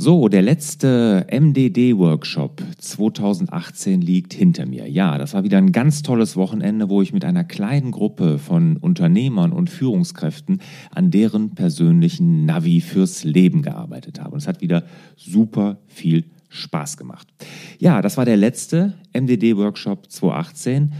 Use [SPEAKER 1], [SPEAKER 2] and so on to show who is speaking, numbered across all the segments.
[SPEAKER 1] So, der letzte MDD-Workshop 2018 liegt hinter mir. Ja, das war wieder ein ganz tolles Wochenende, wo ich mit einer kleinen Gruppe von Unternehmern und Führungskräften an deren persönlichen Navi fürs Leben gearbeitet habe. Und es hat wieder super viel Spaß gemacht. Ja, das war der letzte MDD-Workshop 2018.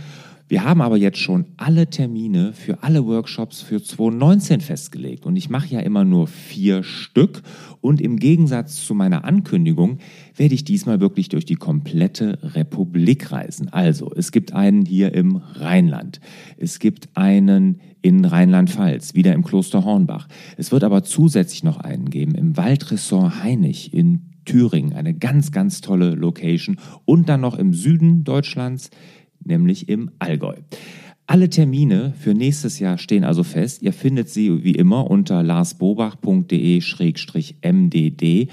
[SPEAKER 1] Wir haben aber jetzt schon alle Termine für alle Workshops für 2019 festgelegt. Und ich mache ja immer nur vier Stück. Und im Gegensatz zu meiner Ankündigung werde ich diesmal wirklich durch die komplette Republik reisen. Also, es gibt einen hier im Rheinland, es gibt einen in Rheinland-Pfalz, wieder im Kloster Hornbach. Es wird aber zusätzlich noch einen geben im Waldressort Heinig in Thüringen, eine ganz, ganz tolle Location. Und dann noch im Süden Deutschlands nämlich im Allgäu. Alle Termine für nächstes Jahr stehen also fest. Ihr findet sie wie immer unter larsbobach.de-mdd.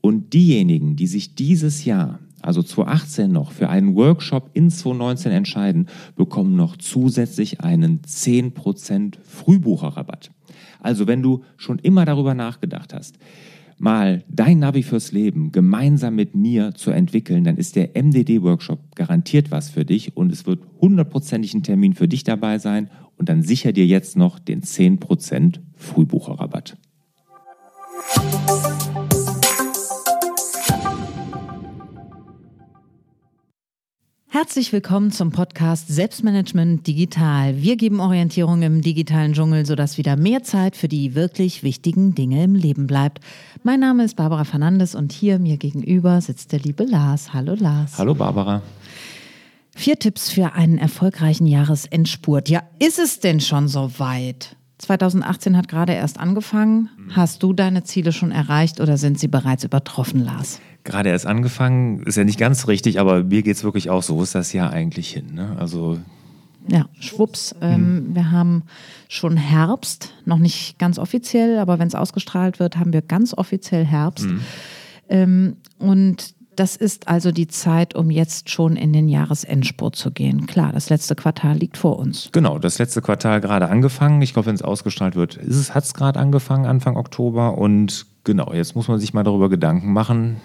[SPEAKER 1] Und diejenigen, die sich dieses Jahr, also 2018 noch, für einen Workshop in 2019 entscheiden, bekommen noch zusätzlich einen 10% Frühbucherrabatt. Also wenn du schon immer darüber nachgedacht hast, mal dein Navi fürs Leben gemeinsam mit mir zu entwickeln, dann ist der MDD-Workshop garantiert was für dich und es wird hundertprozentig ein Termin für dich dabei sein und dann sicher dir jetzt noch den 10% Frühbucherrabatt.
[SPEAKER 2] Herzlich willkommen zum Podcast Selbstmanagement Digital. Wir geben Orientierung im digitalen Dschungel, sodass wieder mehr Zeit für die wirklich wichtigen Dinge im Leben bleibt. Mein Name ist Barbara Fernandes und hier mir gegenüber sitzt der liebe Lars. Hallo Lars.
[SPEAKER 1] Hallo Barbara.
[SPEAKER 2] Vier Tipps für einen erfolgreichen Jahresendspurt. Ja, ist es denn schon so weit? 2018 hat gerade erst angefangen. Hast du deine Ziele schon erreicht oder sind sie bereits übertroffen, Lars?
[SPEAKER 1] Gerade erst angefangen, ist ja nicht ganz richtig, aber mir geht es wirklich auch so, wo ist das Jahr eigentlich hin? Ne? Also
[SPEAKER 2] ja, schwupps. Ähm, wir haben schon Herbst, noch nicht ganz offiziell, aber wenn es ausgestrahlt wird, haben wir ganz offiziell Herbst. Mhm. Ähm, und das ist also die Zeit, um jetzt schon in den Jahresendspurt zu gehen. Klar, das letzte Quartal liegt vor uns.
[SPEAKER 1] Genau, das letzte Quartal gerade angefangen. Ich glaube, wenn es ausgestrahlt wird, hat es gerade angefangen, Anfang Oktober. Und genau, jetzt muss man sich mal darüber Gedanken machen,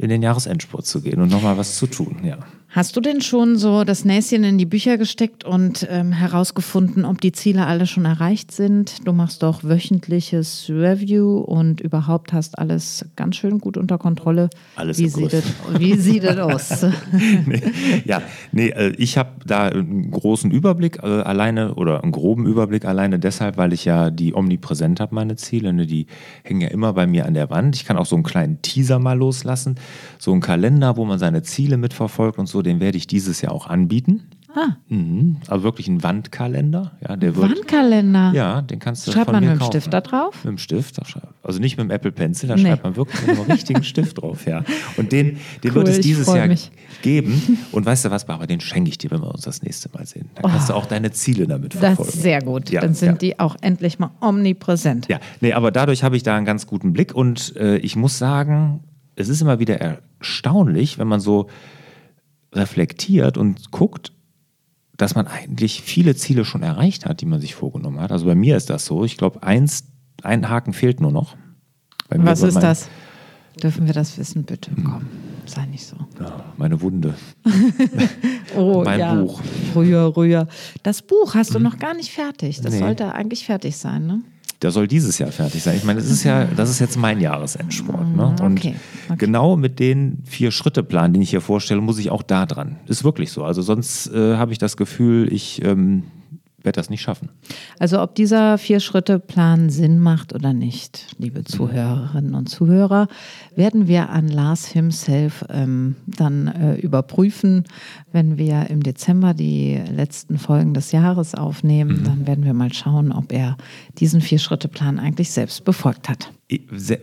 [SPEAKER 1] in den Jahresendspurt zu gehen und nochmal was zu tun, ja.
[SPEAKER 2] Hast du denn schon so das Näschen in die Bücher gesteckt und ähm, herausgefunden, ob die Ziele alle schon erreicht sind? Du machst doch wöchentliches Review und überhaupt hast alles ganz schön gut unter Kontrolle.
[SPEAKER 1] Alles
[SPEAKER 2] wie sieht, es, wie sieht es aus?
[SPEAKER 1] nee, ja, nee, äh, ich habe da einen großen Überblick äh, alleine oder einen groben Überblick alleine deshalb, weil ich ja die omnipräsent habe, meine Ziele. Ne? Die hängen ja immer bei mir an der Wand. Ich kann auch so einen kleinen Teaser mal loslassen, so einen Kalender, wo man seine Ziele mitverfolgt und so den werde ich dieses Jahr auch anbieten. Ah. Mhm. Also wirklich ein Wandkalender. Ja, der wird,
[SPEAKER 2] Wandkalender?
[SPEAKER 1] Ja, den kannst du
[SPEAKER 2] Schreibt
[SPEAKER 1] von
[SPEAKER 2] man
[SPEAKER 1] mir
[SPEAKER 2] mit
[SPEAKER 1] dem
[SPEAKER 2] Stift da drauf?
[SPEAKER 1] Mit dem Stift. Also nicht mit dem Apple Pencil, da nee. schreibt man wirklich mit einem richtigen Stift drauf. Ja. Und den, den cool, wird es dieses Jahr mich. geben. Und weißt du was, Barbara, den schenke ich dir, wenn wir uns das nächste Mal sehen. Dann kannst oh. du auch deine Ziele damit verfolgen.
[SPEAKER 2] Das ist sehr gut. Ja, Dann sind ja. die auch endlich mal omnipräsent.
[SPEAKER 1] Ja, nee, aber dadurch habe ich da einen ganz guten Blick. Und äh, ich muss sagen, es ist immer wieder erstaunlich, wenn man so reflektiert und guckt, dass man eigentlich viele Ziele schon erreicht hat, die man sich vorgenommen hat. Also bei mir ist das so. Ich glaube, eins, ein Haken fehlt nur noch.
[SPEAKER 2] Was ist das? Dürfen wir das wissen, bitte? Hm. Komm, sei nicht so.
[SPEAKER 1] Ja, meine Wunde.
[SPEAKER 2] oh, mein ja. Buch. Rühr, rühr. Das Buch hast du hm. noch gar nicht fertig. Das nee. sollte eigentlich fertig sein, ne?
[SPEAKER 1] Der soll dieses Jahr fertig sein. Ich meine, das ist ja, das ist jetzt mein Jahresendsport. Ne? Und okay, okay. genau mit den vier Schritte-Plan, den ich hier vorstelle, muss ich auch da dran. Ist wirklich so. Also sonst äh, habe ich das Gefühl, ich ähm, werde das nicht schaffen.
[SPEAKER 2] Also ob dieser Vier-Schritte-Plan Sinn macht oder nicht, liebe Zuhörerinnen und Zuhörer, werden wir an Lars himself ähm, dann äh, überprüfen, wenn wir im Dezember die letzten Folgen des Jahres aufnehmen. Mhm. Dann werden wir mal schauen, ob er diesen Vier-Schritte-Plan eigentlich selbst befolgt hat.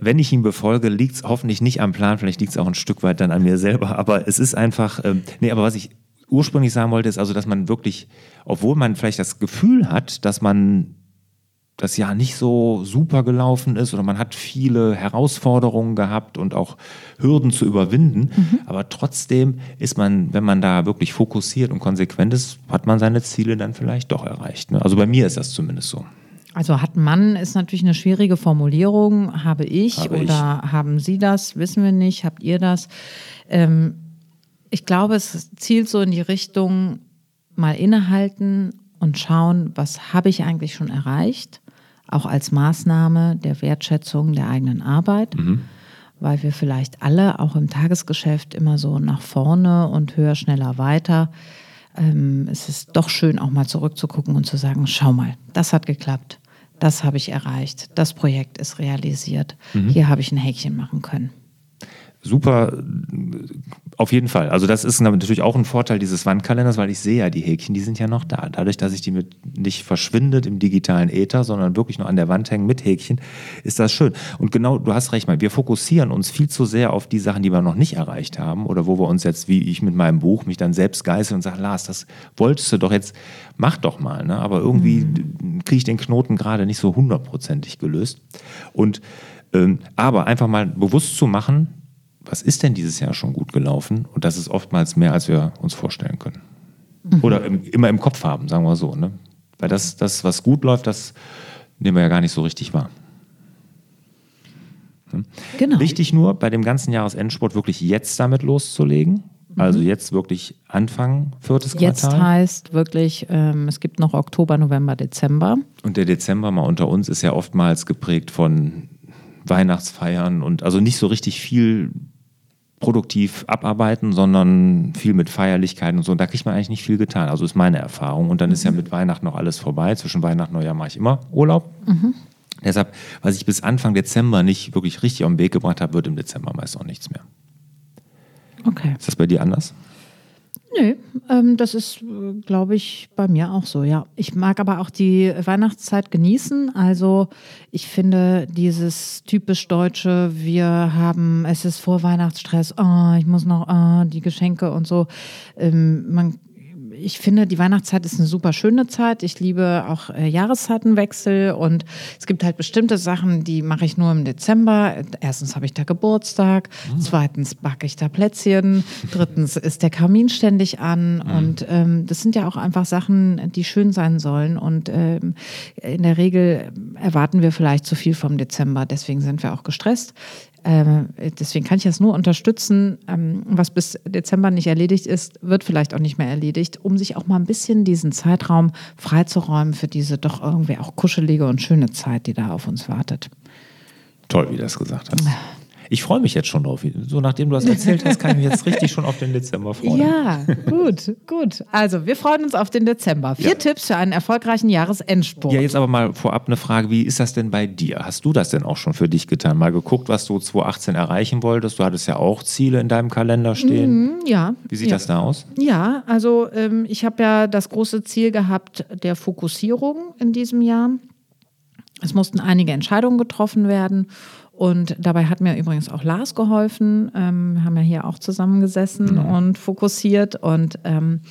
[SPEAKER 1] Wenn ich ihn befolge, liegt es hoffentlich nicht am Plan, vielleicht liegt es auch ein Stück weit dann an mir selber, aber es ist einfach, ähm, nee, aber was ich ursprünglich sagen wollte, ist also, dass man wirklich, obwohl man vielleicht das Gefühl hat, dass man das Jahr nicht so super gelaufen ist oder man hat viele Herausforderungen gehabt und auch Hürden zu überwinden, mhm. aber trotzdem ist man, wenn man da wirklich fokussiert und konsequent ist, hat man seine Ziele dann vielleicht doch erreicht. Ne? Also bei mir ist das zumindest so.
[SPEAKER 2] Also hat Mann ist natürlich eine schwierige Formulierung. Habe ich
[SPEAKER 1] Habe ich.
[SPEAKER 2] oder haben Sie das? Wissen wir nicht. Habt ihr das? Ähm, ich glaube, es zielt so in die Richtung, mal innehalten und schauen, was habe ich eigentlich schon erreicht, auch als Maßnahme der Wertschätzung der eigenen Arbeit, weil wir vielleicht alle auch im Tagesgeschäft immer so nach vorne und höher, schneller, weiter. Ähm, es ist doch schön, auch mal zurückzugucken und zu sagen, schau mal, das hat geklappt, das habe ich erreicht, das Projekt ist realisiert, hier habe ich ein Häkchen machen können.
[SPEAKER 1] Super, auf jeden Fall. Also das ist natürlich auch ein Vorteil dieses Wandkalenders, weil ich sehe ja die Häkchen, die sind ja noch da. Dadurch, dass ich die mit nicht verschwindet im digitalen Äther, sondern wirklich nur an der Wand hängen mit Häkchen, ist das schön. Und genau, du hast recht, mal, wir fokussieren uns viel zu sehr auf die Sachen, die wir noch nicht erreicht haben oder wo wir uns jetzt, wie ich mit meinem Buch, mich dann selbst geißeln und sage, Lars, das wolltest du doch jetzt, mach doch mal. Ne? Aber irgendwie kriege ich den Knoten gerade nicht so hundertprozentig gelöst. Und ähm, aber einfach mal bewusst zu machen, was ist denn dieses Jahr schon gut gelaufen? Und das ist oftmals mehr, als wir uns vorstellen können. Oder im, immer im Kopf haben, sagen wir so. Ne? Weil das, das, was gut läuft, das nehmen wir ja gar nicht so richtig wahr.
[SPEAKER 2] Genau.
[SPEAKER 1] Wichtig nur, bei dem ganzen Jahresendsport wirklich jetzt damit loszulegen. Also jetzt wirklich anfangen, viertes
[SPEAKER 2] Jetzt
[SPEAKER 1] Quartal.
[SPEAKER 2] heißt wirklich, ähm, es gibt noch Oktober, November, Dezember.
[SPEAKER 1] Und der Dezember mal unter uns ist ja oftmals geprägt von Weihnachtsfeiern und also nicht so richtig viel produktiv abarbeiten, sondern viel mit Feierlichkeiten und so. Und da kriegt man eigentlich nicht viel getan. Also ist meine Erfahrung. Und dann ist ja mit Weihnachten noch alles vorbei. Zwischen Weihnachten und Neujahr mache ich immer Urlaub. Deshalb, was ich bis Anfang Dezember nicht wirklich richtig auf den Weg gebracht habe, wird im Dezember meist auch nichts mehr.
[SPEAKER 2] Okay.
[SPEAKER 1] Ist das bei dir anders?
[SPEAKER 2] Nö, ähm, das ist, glaube ich, bei mir auch so, ja. Ich mag aber auch die Weihnachtszeit genießen. Also ich finde dieses typisch Deutsche, wir haben, es ist vor Weihnachtsstress, oh, ich muss noch oh, die Geschenke und so. Ähm, man ich finde, die Weihnachtszeit ist eine super schöne Zeit. Ich liebe auch äh, Jahreszeitenwechsel und es gibt halt bestimmte Sachen, die mache ich nur im Dezember. Erstens habe ich da Geburtstag, zweitens backe ich da Plätzchen, drittens ist der Kamin ständig an und ähm, das sind ja auch einfach Sachen, die schön sein sollen und ähm, in der Regel erwarten wir vielleicht zu viel vom Dezember, deswegen sind wir auch gestresst. Ähm, deswegen kann ich das nur unterstützen. Ähm, was bis Dezember nicht erledigt ist, wird vielleicht auch nicht mehr erledigt, um sich auch mal ein bisschen diesen Zeitraum freizuräumen für diese doch irgendwie auch kuschelige und schöne Zeit, die da auf uns wartet.
[SPEAKER 1] Toll, wie du das gesagt hast. Ich freue mich jetzt schon drauf. So nachdem du das erzählt hast, kann ich mich jetzt richtig schon auf den Dezember freuen.
[SPEAKER 2] Ja, gut, gut. Also, wir freuen uns auf den Dezember. Vier
[SPEAKER 1] Ja.
[SPEAKER 2] Tipps für einen erfolgreichen Jahresendsport.
[SPEAKER 1] Ja, jetzt aber mal vorab eine Frage, wie ist das denn bei dir? Hast du das denn auch schon für dich getan? Mal geguckt, was du 2018 erreichen wolltest? Du hattest ja auch Ziele in deinem Kalender stehen.
[SPEAKER 2] ja.
[SPEAKER 1] Wie sieht
[SPEAKER 2] ja.
[SPEAKER 1] das da aus?
[SPEAKER 2] Ja, also ähm, ich habe ja das große Ziel gehabt der Fokussierung in diesem Jahr. Es mussten einige Entscheidungen getroffen werden. Und dabei hat mir übrigens auch Lars geholfen. Ähm, wir haben ja hier auch zusammengesessen und fokussiert. Und ähm,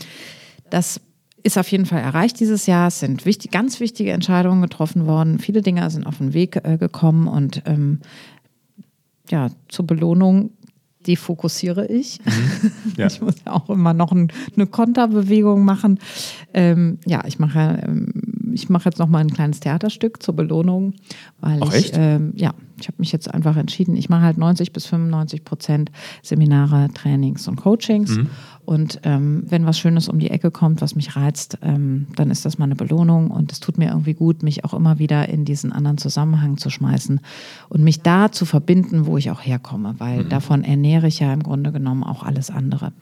[SPEAKER 2] das ist auf jeden Fall erreicht dieses Jahr. Es sind wichtig, ganz wichtige Entscheidungen getroffen worden. Viele Dinge sind auf den Weg äh, gekommen. Und ähm, ja, zur Belohnung defokussiere ich.
[SPEAKER 1] Ja.
[SPEAKER 2] Ich muss ja auch immer noch ein, eine Konterbewegung machen. Ähm, ja, ich mache, ähm, ich mache jetzt noch mal ein kleines Theaterstück zur Belohnung, weil
[SPEAKER 1] Ach,
[SPEAKER 2] ich, ähm, ja, ich habe mich jetzt einfach entschieden. Ich mache halt 90 bis 95 Prozent Seminare, Trainings und Coachings.
[SPEAKER 1] Mhm.
[SPEAKER 2] Und ähm, wenn was Schönes um die Ecke kommt, was mich reizt, ähm, dann ist das mal eine Belohnung. Und es tut mir irgendwie gut, mich auch immer wieder in diesen anderen Zusammenhang zu schmeißen und mich da zu verbinden, wo ich auch herkomme, weil
[SPEAKER 1] Mhm.
[SPEAKER 2] davon ernähre ich ja im Grunde genommen auch alles andere.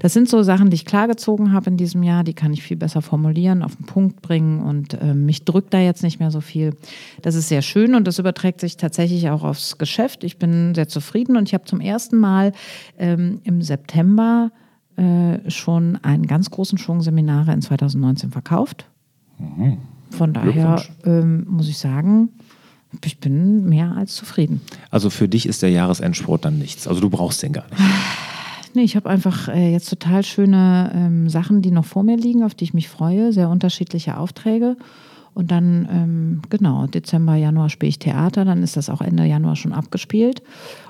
[SPEAKER 2] Das sind so Sachen, die ich klargezogen habe in diesem Jahr, die kann ich viel besser formulieren, auf den Punkt bringen und ähm, mich drückt da jetzt nicht mehr so viel. Das ist sehr schön und das überträgt sich tatsächlich auch aufs Geschäft. Ich bin sehr zufrieden und ich habe zum ersten Mal ähm, im September äh, schon einen ganz großen Schwung Seminare in 2019 verkauft. Von daher ähm, muss ich sagen, ich bin mehr als zufrieden.
[SPEAKER 1] Also für dich ist der Jahresendsport dann nichts. Also du brauchst den gar nicht.
[SPEAKER 2] Nee, ich habe einfach äh, jetzt total schöne ähm, Sachen, die noch vor mir liegen, auf die ich mich freue, sehr unterschiedliche Aufträge. Und dann, ähm, genau, Dezember, Januar spiele ich Theater, dann ist das auch Ende Januar schon abgespielt.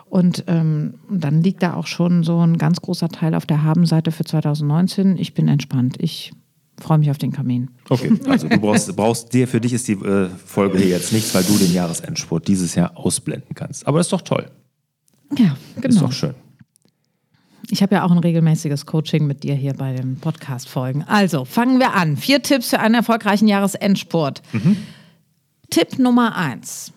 [SPEAKER 2] Und ähm, dann liegt da auch schon so ein ganz großer Teil auf der Habenseite für 2019. Ich bin entspannt. Ich freue mich auf den Kamin.
[SPEAKER 1] Okay, also du brauchst, brauchst dir, für dich ist die äh, Folge hier jetzt nichts, weil du den Jahresendsport dieses Jahr ausblenden kannst. Aber das ist doch toll.
[SPEAKER 2] Ja, genau.
[SPEAKER 1] Ist doch schön.
[SPEAKER 2] Ich habe ja auch ein regelmäßiges Coaching mit dir hier bei den Podcast-Folgen. Also, fangen wir an. Vier Tipps für einen erfolgreichen Jahresendsport. Mhm. Tipp Nummer eins.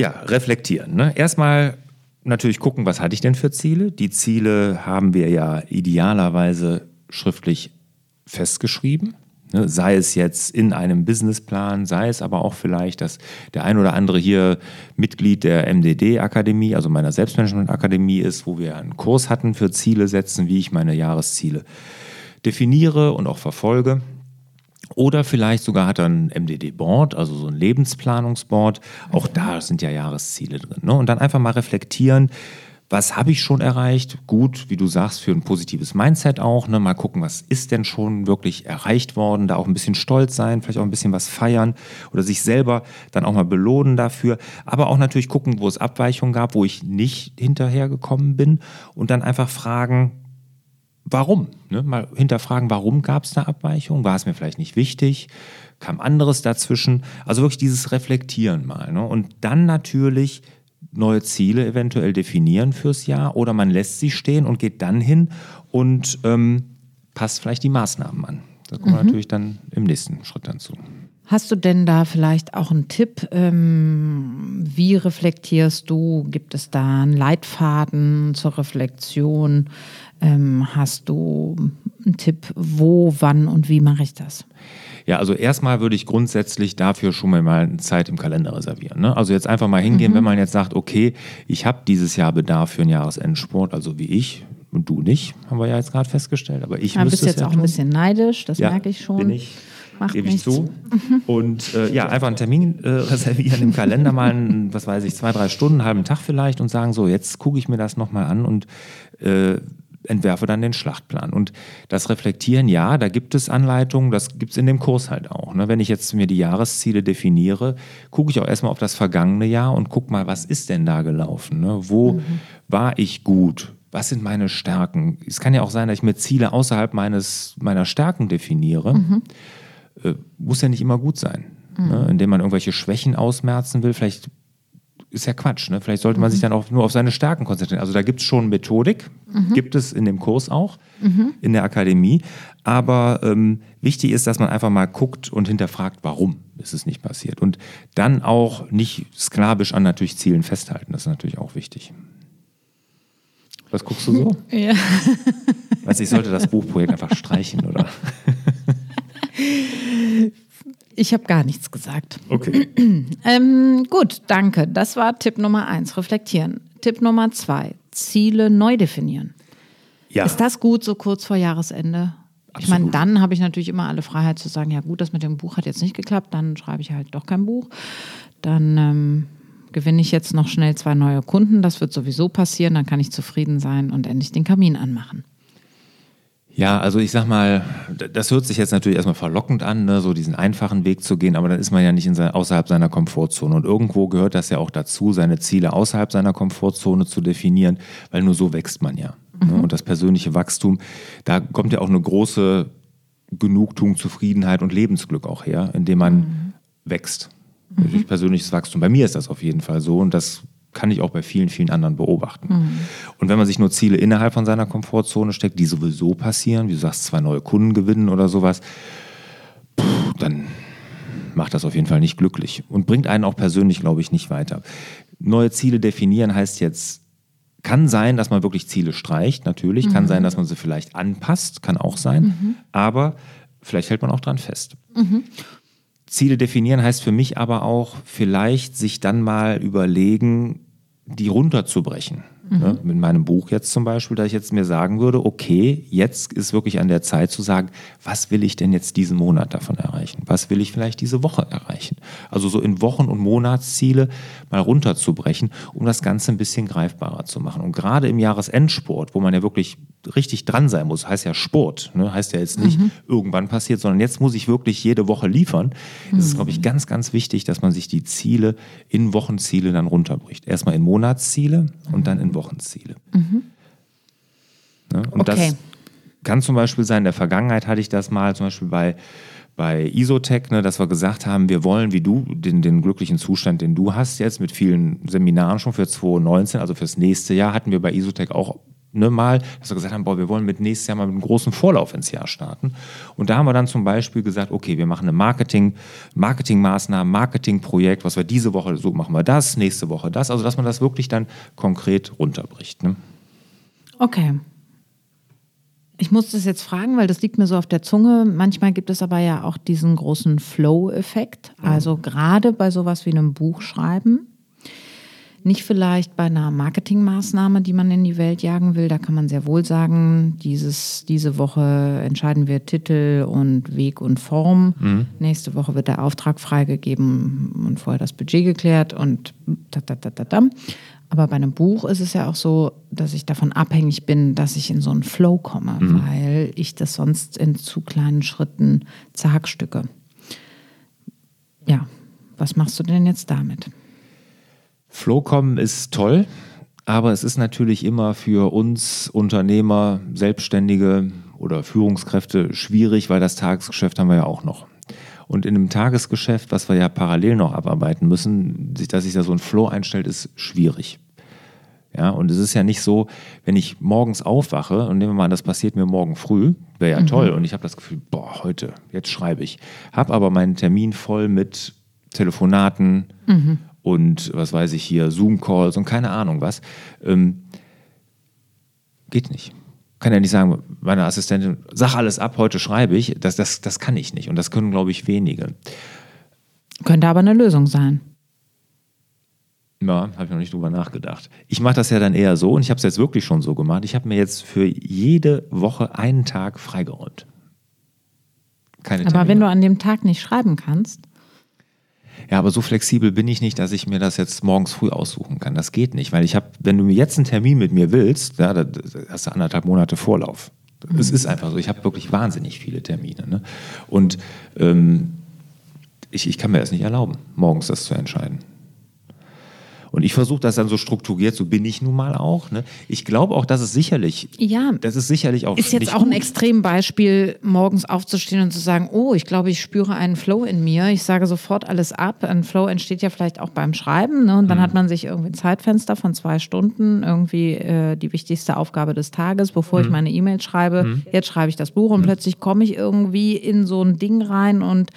[SPEAKER 1] Ja, reflektieren. Ne? Erstmal natürlich gucken, was hatte ich denn für Ziele? Die Ziele haben wir ja idealerweise schriftlich festgeschrieben. Ne, sei es jetzt in einem Businessplan, sei es aber auch vielleicht, dass der ein oder andere hier Mitglied der MDD-Akademie, also meiner Selbstmanagement-Akademie ist, wo wir einen Kurs hatten für Ziele setzen, wie ich meine Jahresziele definiere und auch verfolge. Oder vielleicht sogar hat er ein MDD-Board, also so ein Lebensplanungsboard. Auch da sind ja Jahresziele drin. Ne? Und dann einfach mal reflektieren, was habe ich schon erreicht? Gut, wie du sagst, für ein positives Mindset auch. Ne? Mal gucken, was ist denn schon wirklich erreicht worden? Da auch ein bisschen stolz sein, vielleicht auch ein bisschen was feiern oder sich selber dann auch mal belohnen dafür. Aber auch natürlich gucken, wo es Abweichungen gab, wo ich nicht hinterhergekommen bin und dann einfach fragen, warum? Ne? Mal hinterfragen, warum gab es eine Abweichung? War es mir vielleicht nicht wichtig? Kam anderes dazwischen? Also wirklich dieses Reflektieren mal. Ne? Und dann natürlich neue Ziele eventuell definieren fürs Jahr oder man lässt sie stehen und geht dann hin und ähm, passt vielleicht die Maßnahmen an. Da kommen mhm. wir natürlich dann im nächsten Schritt dann zu.
[SPEAKER 2] Hast du denn da vielleicht auch einen Tipp? Ähm, wie reflektierst du? Gibt es da einen Leitfaden zur Reflexion? Ähm, hast du einen Tipp, wo, wann und wie mache ich das?
[SPEAKER 1] Ja, also erstmal würde ich grundsätzlich dafür schon mal eine Zeit im Kalender reservieren. Ne? Also jetzt einfach mal hingehen, mhm. wenn man jetzt sagt, okay, ich habe dieses Jahr Bedarf für einen Jahresendsport, also wie ich und du nicht, haben wir ja jetzt gerade festgestellt, aber ich ja, müsste
[SPEAKER 2] bist jetzt
[SPEAKER 1] ja
[SPEAKER 2] auch tun. ein bisschen neidisch, das
[SPEAKER 1] ja,
[SPEAKER 2] merke ich schon.
[SPEAKER 1] Bin ich. Macht gebe ich zu. Und äh, ja, einfach einen Termin äh, reservieren im Kalender, mal, einen, was weiß ich, zwei, drei Stunden, einen halben Tag vielleicht und sagen, so, jetzt gucke ich mir das nochmal an und äh, entwerfe dann den Schlachtplan. Und das Reflektieren, ja, da gibt es Anleitungen, das gibt es in dem Kurs halt auch. Ne? Wenn ich jetzt mir die Jahresziele definiere, gucke ich auch erstmal auf das vergangene Jahr und gucke mal, was ist denn da gelaufen? Ne? Wo mhm. war ich gut? Was sind meine Stärken? Es kann ja auch sein, dass ich mir Ziele außerhalb meines, meiner Stärken definiere. Mhm. Äh, muss ja nicht immer gut sein. Mhm. Ne? Indem man irgendwelche Schwächen ausmerzen will. Vielleicht ist ja Quatsch. Ne? Vielleicht sollte man sich mhm. dann auch nur auf seine Stärken konzentrieren. Also da gibt es schon Methodik, mhm. gibt es in dem Kurs auch, mhm. in der Akademie. Aber ähm, wichtig ist, dass man einfach mal guckt und hinterfragt, warum ist es nicht passiert. Und dann auch nicht sklavisch an natürlich Zielen festhalten. Das ist natürlich auch wichtig. Was guckst du so?
[SPEAKER 2] Ja.
[SPEAKER 1] Weißt, ich sollte das Buchprojekt einfach streichen, oder?
[SPEAKER 2] Ich habe gar nichts gesagt.
[SPEAKER 1] Okay.
[SPEAKER 2] ähm, gut, danke. Das war Tipp Nummer eins, reflektieren. Tipp Nummer zwei, Ziele neu definieren. Ja. Ist das gut so kurz vor Jahresende? Absolut. Ich meine, dann habe ich natürlich immer alle Freiheit zu sagen, ja gut, das mit dem Buch hat jetzt nicht geklappt, dann schreibe ich halt doch kein Buch. Dann ähm, gewinne ich jetzt noch schnell zwei neue Kunden, das wird sowieso passieren, dann kann ich zufrieden sein und endlich den Kamin anmachen.
[SPEAKER 1] Ja, also ich sag mal, das hört sich jetzt natürlich erstmal verlockend an, ne, so diesen einfachen Weg zu gehen, aber dann ist man ja nicht sein, außerhalb seiner Komfortzone. Und irgendwo gehört das ja auch dazu, seine Ziele außerhalb seiner Komfortzone zu definieren, weil nur so wächst man ja. Ne? Mhm. Ne? Und das persönliche Wachstum, da kommt ja auch eine große Genugtuung, Zufriedenheit und Lebensglück auch her, indem man mhm. wächst. Mhm. Durch persönliches Wachstum. Bei mir ist das auf jeden Fall so und das kann ich auch bei vielen, vielen anderen beobachten. Mhm. Und wenn man sich nur Ziele innerhalb von seiner Komfortzone steckt, die sowieso passieren, wie du sagst, zwei neue Kunden gewinnen oder sowas, dann macht das auf jeden Fall nicht glücklich und bringt einen auch persönlich, glaube ich, nicht weiter. Neue Ziele definieren heißt jetzt, kann sein, dass man wirklich Ziele streicht, natürlich, mhm. kann sein, dass man sie vielleicht anpasst, kann auch sein, mhm. aber vielleicht hält man auch dran fest. Mhm. Ziele definieren heißt für mich aber auch vielleicht sich dann mal überlegen, die runterzubrechen. Mhm. Ne? Mit meinem Buch jetzt zum Beispiel, da ich jetzt mir sagen würde, okay, jetzt ist wirklich an der Zeit zu sagen, was will ich denn jetzt diesen Monat davon erreichen? Was will ich vielleicht diese Woche erreichen? Also so in Wochen- und Monatsziele mal runterzubrechen, um das Ganze ein bisschen greifbarer zu machen. Und gerade im Jahresendsport, wo man ja wirklich richtig dran sein muss, heißt ja Sport, ne? heißt ja jetzt nicht mhm. irgendwann passiert, sondern jetzt muss ich wirklich jede Woche liefern. Mhm. Es ist, glaube ich, ganz, ganz wichtig, dass man sich die Ziele in Wochenziele dann runterbricht. Erstmal in Monatsziele und dann in Wochenziele. Mhm.
[SPEAKER 2] Ne? Und okay. das
[SPEAKER 1] kann zum Beispiel sein, in der Vergangenheit hatte ich das mal, zum Beispiel bei, bei Isotech, ne, dass wir gesagt haben, wir wollen wie du den, den glücklichen Zustand, den du hast jetzt mit vielen Seminaren schon für 2019, also fürs nächste Jahr, hatten wir bei Isotech auch ne, mal, dass wir gesagt haben, boah, wir wollen mit nächstes Jahr mal mit einem großen Vorlauf ins Jahr starten. Und da haben wir dann zum Beispiel gesagt, okay, wir machen eine Marketing, Marketingmaßnahme, Marketingprojekt, was wir diese Woche, so machen wir das, nächste Woche das. Also, dass man das wirklich dann konkret runterbricht. Ne?
[SPEAKER 2] Okay. Ich muss das jetzt fragen, weil das liegt mir so auf der Zunge. Manchmal gibt es aber ja auch diesen großen Flow-Effekt. Also gerade bei sowas wie einem Buch schreiben nicht vielleicht bei einer Marketingmaßnahme, die man in die Welt jagen will. Da kann man sehr wohl sagen, dieses, diese Woche entscheiden wir Titel und Weg und Form. Mhm. Nächste Woche wird der Auftrag freigegeben und vorher das Budget geklärt und da, da, da, da, da. Aber bei einem Buch ist es ja auch so, dass ich davon abhängig bin, dass ich in so einen Flow komme, mhm. weil ich das sonst in zu kleinen Schritten zerhackstücke. Ja, was machst du denn jetzt damit?
[SPEAKER 1] Flowcom ist toll, aber es ist natürlich immer für uns Unternehmer, Selbstständige oder Führungskräfte schwierig, weil das Tagesgeschäft haben wir ja auch noch. Und in einem Tagesgeschäft, was wir ja parallel noch abarbeiten müssen, dass sich da so ein Flow einstellt, ist schwierig. Ja, und es ist ja nicht so, wenn ich morgens aufwache und nehmen wir mal an, das passiert mir morgen früh, wäre ja mhm. toll und ich habe das Gefühl, boah, heute, jetzt schreibe ich. Habe aber meinen Termin voll mit Telefonaten, mhm und was weiß ich hier, Zoom-Calls und keine Ahnung was. Ähm, geht nicht. Kann ja nicht sagen, meine Assistentin, sag alles ab, heute schreibe ich. Das, das, das kann ich nicht. Und das können, glaube ich, wenige.
[SPEAKER 2] Könnte aber eine Lösung sein.
[SPEAKER 1] Ja, habe ich noch nicht drüber nachgedacht. Ich mache das ja dann eher so und ich habe es jetzt wirklich schon so gemacht. Ich habe mir jetzt für jede Woche einen Tag freigeräumt.
[SPEAKER 2] Keine Aber Termine. wenn du an dem Tag nicht schreiben kannst,
[SPEAKER 1] ja, aber so flexibel bin ich nicht, dass ich mir das jetzt morgens früh aussuchen kann. Das geht nicht, weil ich habe, wenn du jetzt einen Termin mit mir willst, ja, da hast du anderthalb Monate Vorlauf. Es ist einfach so, ich habe wirklich wahnsinnig viele Termine. Ne? Und ähm, ich, ich kann mir das nicht erlauben, morgens das zu entscheiden. Und ich versuche das dann so strukturiert, so bin ich nun mal auch. Ne? Ich glaube auch, dass es sicherlich,
[SPEAKER 2] ja,
[SPEAKER 1] das ist sicherlich auch.
[SPEAKER 2] Ist jetzt auch ein Extrembeispiel, morgens aufzustehen und zu sagen, oh, ich glaube, ich spüre einen Flow in mir. Ich sage sofort alles ab. Ein Flow entsteht ja vielleicht auch beim Schreiben. Ne? Und dann mhm. hat man sich irgendwie ein Zeitfenster von zwei Stunden, irgendwie äh, die wichtigste Aufgabe des Tages, bevor mhm. ich meine E-Mail schreibe. Mhm. Jetzt schreibe ich das Buch und mhm. plötzlich komme ich irgendwie in so ein Ding rein und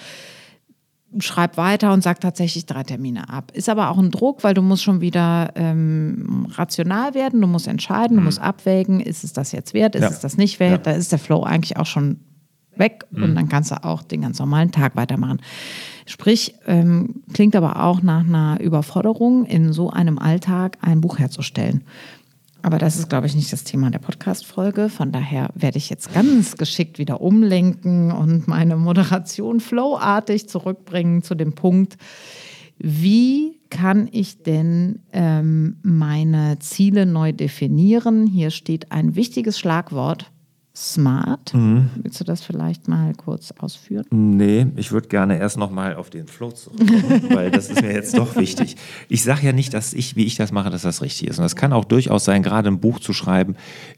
[SPEAKER 2] schreib weiter und sag tatsächlich drei Termine ab. Ist aber auch ein Druck, weil du musst schon wieder ähm, rational werden, du musst entscheiden, du mhm. musst abwägen, ist es das jetzt wert, ist ja. es das nicht wert, ja. da ist der Flow eigentlich auch schon weg mhm. und dann kannst du auch den ganz normalen Tag weitermachen. Sprich, ähm, klingt aber auch nach einer Überforderung, in so einem Alltag ein Buch herzustellen. Aber das ist, glaube ich, nicht das Thema der Podcast-Folge. Von daher werde ich jetzt ganz geschickt wieder umlenken und meine Moderation flowartig zurückbringen zu dem Punkt, wie kann ich denn ähm, meine Ziele neu definieren? Hier steht ein wichtiges Schlagwort, smart. Mhm. Willst du das vielleicht mal kurz ausführen?
[SPEAKER 1] Nee, ich würde gerne erst noch mal auf den Flow zurückkommen, weil das ist mir jetzt doch wichtig. Ich sage ja nicht, dass ich, wie ich das mache, dass das richtig ist. Und das kann auch durchaus sein, gerade ein Buch zu schreiben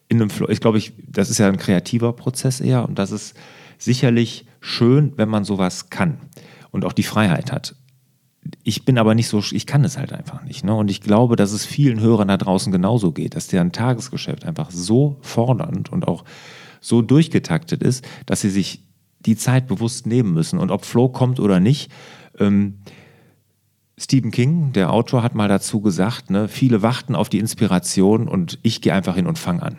[SPEAKER 1] in einem Flow. Ich glaube, ich, das ist ja ein kreativer Prozess eher und das ist sicherlich schön, wenn man sowas kann und auch die Freiheit hat. Ich bin aber nicht so, ich kann es halt einfach nicht. Ne? Und ich glaube, dass es vielen Hörern da draußen genauso geht, dass deren Tagesgeschäft einfach so fordernd und auch so durchgetaktet ist, dass sie sich die Zeit bewusst nehmen müssen. Und ob Flow kommt oder nicht, ähm, Stephen King, der Autor, hat mal dazu gesagt, ne, viele warten auf die Inspiration und ich gehe einfach hin und fange an.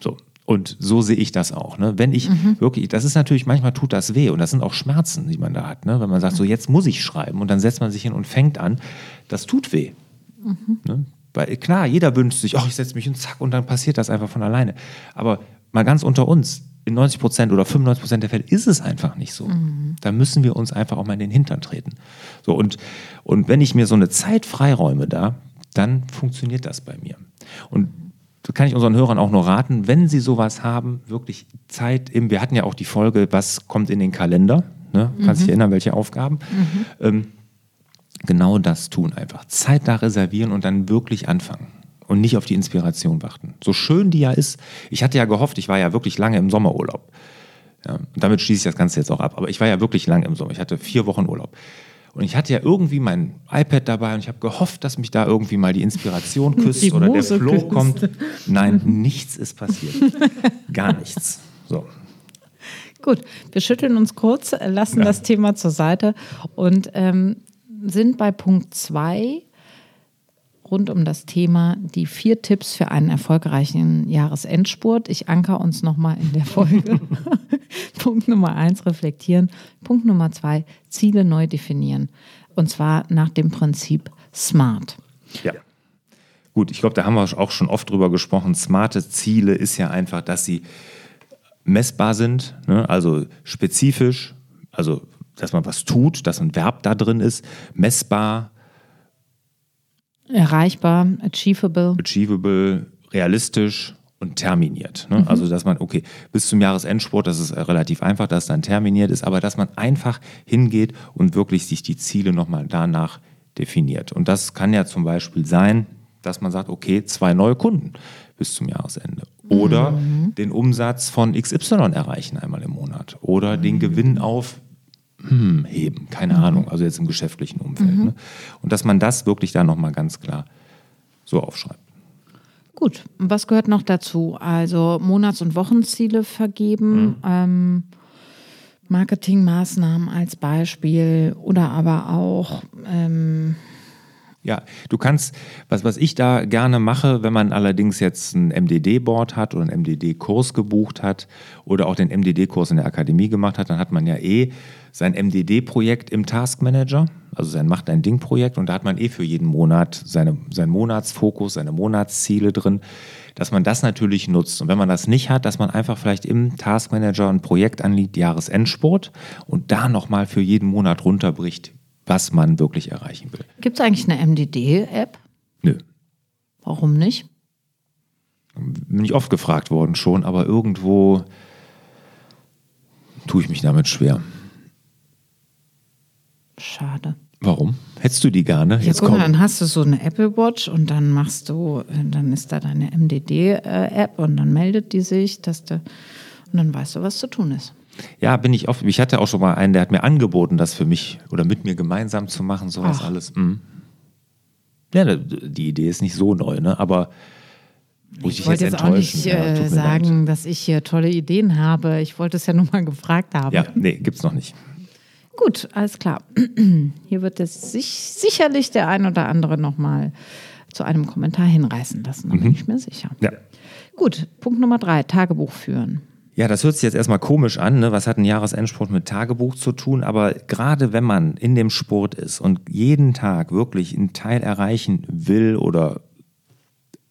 [SPEAKER 1] So. Und so sehe ich das auch. Ne? Wenn ich mhm. wirklich, das ist natürlich, manchmal tut das weh und das sind auch Schmerzen, die man da hat. Ne? Wenn man sagt, so jetzt muss ich schreiben und dann setzt man sich hin und fängt an, das tut weh. Mhm. Ne? Weil klar, jeder wünscht sich, oh, ich setze mich und zack und dann passiert das einfach von alleine. Aber mal ganz unter uns, in 90 Prozent oder 95 Prozent der Fälle ist es einfach nicht so. Mhm. Da müssen wir uns einfach auch mal in den Hintern treten. So, und, und wenn ich mir so eine Zeit freiräume da, dann funktioniert das bei mir. Und so kann ich unseren Hörern auch nur raten, wenn sie sowas haben, wirklich Zeit im, wir hatten ja auch die Folge, was kommt in den Kalender, ne? kannst mhm. dich erinnern, welche Aufgaben. Mhm. Ähm, genau das tun einfach. Zeit da reservieren und dann wirklich anfangen. Und nicht auf die Inspiration warten. So schön die ja ist. Ich hatte ja gehofft, ich war ja wirklich lange im Sommerurlaub. Ja, und damit schließe ich das Ganze jetzt auch ab. Aber ich war ja wirklich lange im Sommer. Ich hatte vier Wochen Urlaub. Und ich hatte ja irgendwie mein iPad dabei und ich habe gehofft, dass mich da irgendwie mal die Inspiration küsst
[SPEAKER 2] Die
[SPEAKER 1] oder der Flow
[SPEAKER 2] küsst.
[SPEAKER 1] kommt. Nein, nichts ist passiert. Gar nichts. So.
[SPEAKER 2] Gut, wir schütteln uns kurz, lassen
[SPEAKER 1] Ja.
[SPEAKER 2] das Thema zur Seite und ähm, sind bei Punkt 2 rund um das Thema die vier Tipps für einen erfolgreichen Jahresendspurt. Ich anker uns nochmal in der Folge. Punkt Nummer 1, reflektieren. Punkt Nummer 2, Ziele neu definieren. Und zwar nach dem Prinzip SMART.
[SPEAKER 1] Ja. Gut, ich glaube, da haben wir auch schon oft drüber gesprochen. Smarte Ziele ist ja einfach, dass sie messbar sind, ne? also spezifisch, also dass man was tut, dass ein Verb da drin ist, messbar,
[SPEAKER 2] Erreichbar, achievable.
[SPEAKER 1] achievable, realistisch und terminiert. Ne? Also, dass man, okay, bis zum Jahresendsport, das ist äh, relativ einfach, dass dann terminiert ist, aber dass man einfach hingeht und wirklich sich die Ziele nochmal danach definiert. Und das kann ja zum Beispiel sein, dass man sagt, okay, zwei neue Kunden bis zum Jahresende. Oder den Umsatz von XY erreichen einmal im Monat. Oder den Gewinn auf hm, heben, keine Ahnung, also jetzt im geschäftlichen Umfeld. Ne? Und dass man das wirklich da nochmal ganz klar so aufschreibt.
[SPEAKER 2] Gut, und was gehört noch dazu? Also Monats- und Wochenziele vergeben, ähm, Marketingmaßnahmen als Beispiel oder aber auch ähm,
[SPEAKER 1] Ja, du kannst, was, was ich da gerne mache, wenn man allerdings jetzt ein MDD-Board hat oder einen MDD-Kurs gebucht hat oder auch den MDD-Kurs in der Akademie gemacht hat, dann hat man ja eh sein MDD-Projekt im Task Manager, also sein Macht ein Ding-Projekt und da hat man eh für jeden Monat seine, seinen Monatsfokus, seine Monatsziele drin, dass man das natürlich nutzt. Und wenn man das nicht hat, dass man einfach vielleicht im Task Manager ein Projekt anlegt, Jahresendsport und da nochmal für jeden Monat runterbricht, was man wirklich erreichen will.
[SPEAKER 2] gibt es eigentlich eine MDD-App?
[SPEAKER 1] Nö.
[SPEAKER 2] Warum nicht?
[SPEAKER 1] bin ich oft gefragt worden schon, aber irgendwo tue ich mich damit schwer.
[SPEAKER 2] Schade.
[SPEAKER 1] Warum? Hättest du die gerne?
[SPEAKER 2] Ja, guck mal, dann hast du so eine Apple Watch und dann machst du, äh, dann ist da deine MDD-App und dann meldet die sich, dass du, und dann weißt du, was zu tun ist.
[SPEAKER 1] Ja, bin ich oft. Ich hatte auch schon mal einen, der hat mir angeboten, das für mich oder mit mir gemeinsam zu machen, sowas
[SPEAKER 2] Ach.
[SPEAKER 1] alles. Mhm. Ja, da- die Idee ist nicht so neu, ne? Aber muss ich,
[SPEAKER 2] Ich wollte
[SPEAKER 1] jetzt
[SPEAKER 2] jetzt auch nicht
[SPEAKER 1] Ja,
[SPEAKER 2] äh, sagen,
[SPEAKER 1] leid.
[SPEAKER 2] dass ich hier tolle Ideen habe. Ich wollte es ja nur mal gefragt haben.
[SPEAKER 1] Ja, nee, gibt's noch nicht.
[SPEAKER 2] Gut, alles klar. Hier wird es sich sicherlich der ein oder andere nochmal zu einem Kommentar hinreißen lassen, da bin ich mir sicher.
[SPEAKER 1] Ja.
[SPEAKER 2] Gut, Punkt Nummer drei, Tagebuch führen.
[SPEAKER 1] Ja, das hört sich jetzt erstmal komisch an. Ne? Was hat ein Jahresendsport mit Tagebuch zu tun? Aber gerade wenn man in dem Sport ist und jeden Tag wirklich einen Teil erreichen will oder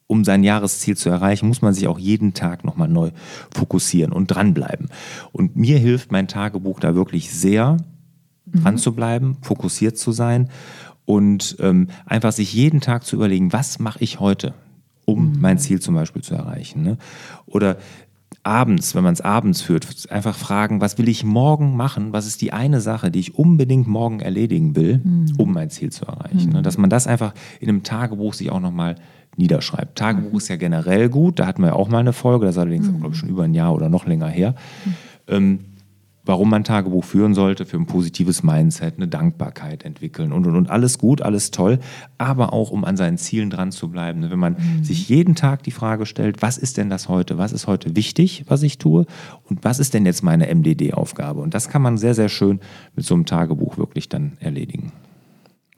[SPEAKER 1] um sein Jahresziel zu erreichen, muss man sich auch jeden Tag nochmal neu fokussieren und dranbleiben. Und mir hilft mein Tagebuch da wirklich sehr, dran zu bleiben, fokussiert zu sein und ähm, einfach sich jeden Tag zu überlegen, was mache ich heute, um mein Ziel zum Beispiel zu erreichen. Ne? Oder abends, wenn man es abends führt, einfach fragen, was will ich morgen machen? Was ist die eine Sache, die ich unbedingt morgen erledigen will, um mein Ziel zu erreichen? Ne? Dass man das einfach in einem Tagebuch sich auch nochmal niederschreibt. Tagebuch ist ja generell gut, da hatten wir ja auch mal eine Folge, das ist allerdings, glaube ich, schon über ein Jahr oder noch länger her. Ähm, warum man Tagebuch führen sollte, für ein positives Mindset, eine Dankbarkeit entwickeln und und und alles gut, alles toll, aber auch um an seinen Zielen dran zu bleiben. Wenn man sich jeden Tag die Frage stellt, was ist denn das heute, was ist heute wichtig, was ich tue und was ist denn jetzt meine MDD-Aufgabe? Und das kann man sehr, sehr schön mit so einem Tagebuch wirklich dann erledigen.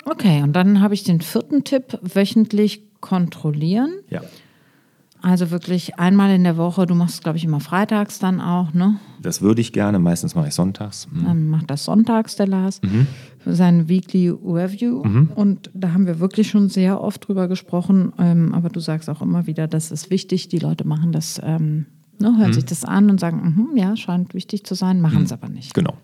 [SPEAKER 2] Okay, und dann habe ich den vierten Tipp, wöchentlich kontrollieren.
[SPEAKER 1] Ja.
[SPEAKER 2] Also wirklich einmal in der Woche, du machst, glaube ich, immer freitags dann auch, ne?
[SPEAKER 1] Das würde ich gerne, meistens mache ich sonntags. Mhm.
[SPEAKER 2] Dann macht das sonntags der Lars, sein Weekly Review. Und da haben wir wirklich schon sehr oft drüber gesprochen. Ähm, aber du sagst auch immer wieder, das ist wichtig. Die Leute machen das, ähm, ne, hören sich das an und sagen, mhm, ja, scheint wichtig zu sein, machen es aber nicht.
[SPEAKER 1] Genau.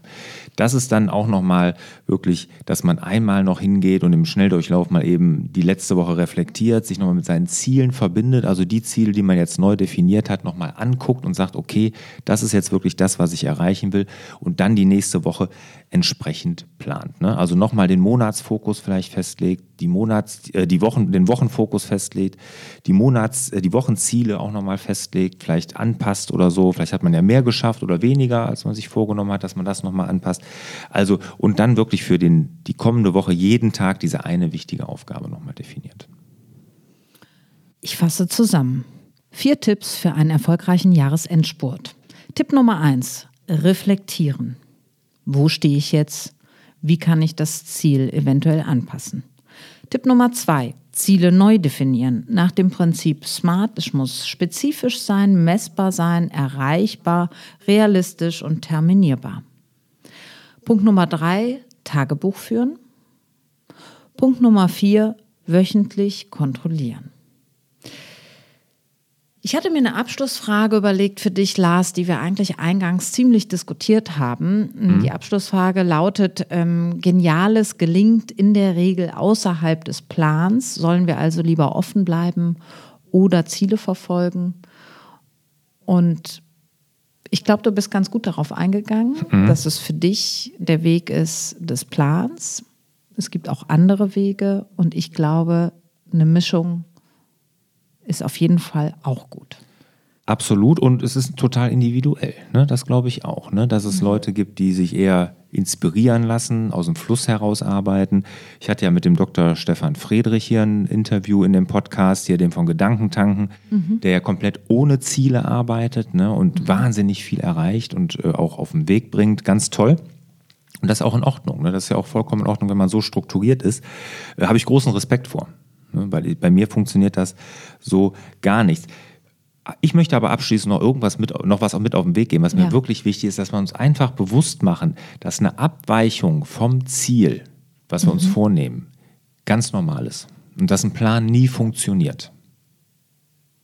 [SPEAKER 1] Das ist dann auch nochmal wirklich, dass man einmal noch hingeht und im Schnelldurchlauf mal eben die letzte Woche reflektiert, sich nochmal mit seinen Zielen verbindet, also die Ziele, die man jetzt neu definiert hat, nochmal anguckt und sagt, okay, das ist jetzt wirklich das, was ich erreichen will und dann die nächste Woche entsprechend plant. Ne? Also nochmal den Monatsfokus vielleicht festlegt, die Monats, äh, die Wochen, den Wochenfokus festlegt, die Monats, äh, die Wochenziele auch nochmal festlegt, vielleicht anpasst oder so. Vielleicht hat man ja mehr geschafft oder weniger, als man sich vorgenommen hat, dass man das nochmal anpasst. Also und dann wirklich für den, die kommende Woche jeden Tag diese eine wichtige Aufgabe nochmal definiert.
[SPEAKER 2] Ich fasse zusammen. Vier Tipps für einen erfolgreichen Jahresendspurt. Tipp Nummer eins: Reflektieren. Wo stehe ich jetzt? Wie kann ich das Ziel eventuell anpassen? Tipp Nummer zwei, Ziele neu definieren. Nach dem Prinzip SMART, es muss spezifisch sein, messbar sein, erreichbar, realistisch und terminierbar. Punkt Nummer drei, Tagebuch führen. Punkt Nummer vier, wöchentlich kontrollieren. Ich hatte mir eine Abschlussfrage überlegt für dich, Lars, die wir eigentlich eingangs ziemlich diskutiert haben. Mhm. Die Abschlussfrage lautet, ähm, Geniales gelingt in der Regel außerhalb des Plans. Sollen wir also lieber offen bleiben oder Ziele verfolgen? Und ich glaube, du bist ganz gut darauf eingegangen, mhm. dass es für dich der Weg ist des Plans. Es gibt auch andere Wege und ich glaube, eine Mischung ist auf jeden Fall auch gut.
[SPEAKER 1] Absolut und es ist total individuell. Ne? Das glaube ich auch. Ne? Dass es mhm. Leute gibt, die sich eher inspirieren lassen, aus dem Fluss heraus arbeiten. Ich hatte ja mit dem Dr. Stefan Friedrich hier ein Interview in dem Podcast, hier dem von Gedankentanken, mhm. der ja komplett ohne Ziele arbeitet ne? und mhm. wahnsinnig viel erreicht und äh, auch auf den Weg bringt. Ganz toll. Und das ist auch in Ordnung. Ne? Das ist ja auch vollkommen in Ordnung, wenn man so strukturiert ist. Äh, Habe ich großen Respekt vor. Ne? Bei, bei mir funktioniert das so gar nicht. Ich möchte aber abschließend noch irgendwas mit, noch was mit auf den Weg geben, was ja. mir wirklich wichtig ist, dass wir uns einfach bewusst machen, dass eine Abweichung vom Ziel, was wir mhm. uns vornehmen, ganz normal ist. Und dass ein Plan nie funktioniert.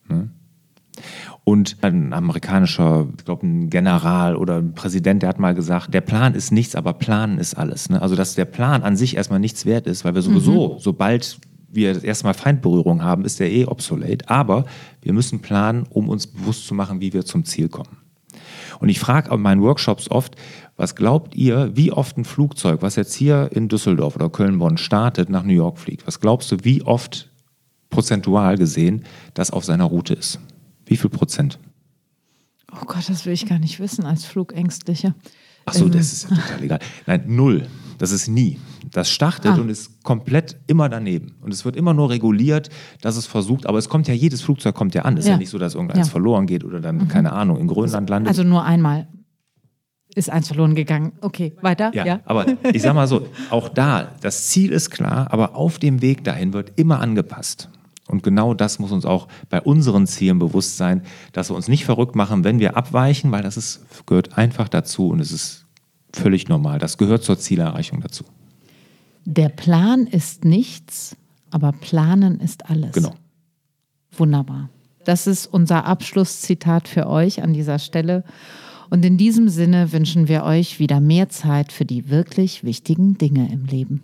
[SPEAKER 1] Ne? Und ein amerikanischer, ich glaube, ein General oder ein Präsident, der hat mal gesagt, der Plan ist nichts, aber Planen ist alles. Ne? Also, dass der Plan an sich erstmal nichts wert ist, weil wir sowieso, mhm. sobald wir das erste Mal Feindberührung haben, ist der eh obsolet. Aber wir müssen planen, um uns bewusst zu machen, wie wir zum Ziel kommen. Und ich frage in meinen Workshops oft, was glaubt ihr, wie oft ein Flugzeug, was jetzt hier in Düsseldorf oder Köln-Bonn startet, nach New York fliegt? Was glaubst du, wie oft prozentual gesehen das auf seiner Route ist? Wie viel Prozent?
[SPEAKER 2] Oh Gott, das will ich gar nicht wissen als Flugängstlicher.
[SPEAKER 1] Ach so, ähm. das ist ja total egal. Nein, null. Das ist nie. Das startet ah. und ist komplett immer daneben. Und es wird immer nur reguliert, dass es versucht, aber es kommt ja, jedes Flugzeug kommt ja an. Es ja. ist ja nicht so, dass irgendeins ja. verloren geht oder dann, mhm. keine Ahnung, in Grönland landet.
[SPEAKER 2] Also nur einmal ist eins verloren gegangen. Okay, weiter.
[SPEAKER 1] Ja, ja, aber ich sag mal so, auch da, das Ziel ist klar, aber auf dem Weg dahin wird immer angepasst. Und genau das muss uns auch bei unseren Zielen bewusst sein, dass wir uns nicht verrückt machen, wenn wir abweichen, weil das ist, gehört einfach dazu und es ist völlig normal. Das gehört zur Zielerreichung dazu.
[SPEAKER 2] Der Plan ist nichts, aber planen ist alles.
[SPEAKER 1] Genau.
[SPEAKER 2] Wunderbar. Das ist unser Abschlusszitat für euch an dieser Stelle. Und in diesem Sinne wünschen wir euch wieder mehr Zeit für die wirklich wichtigen Dinge im Leben.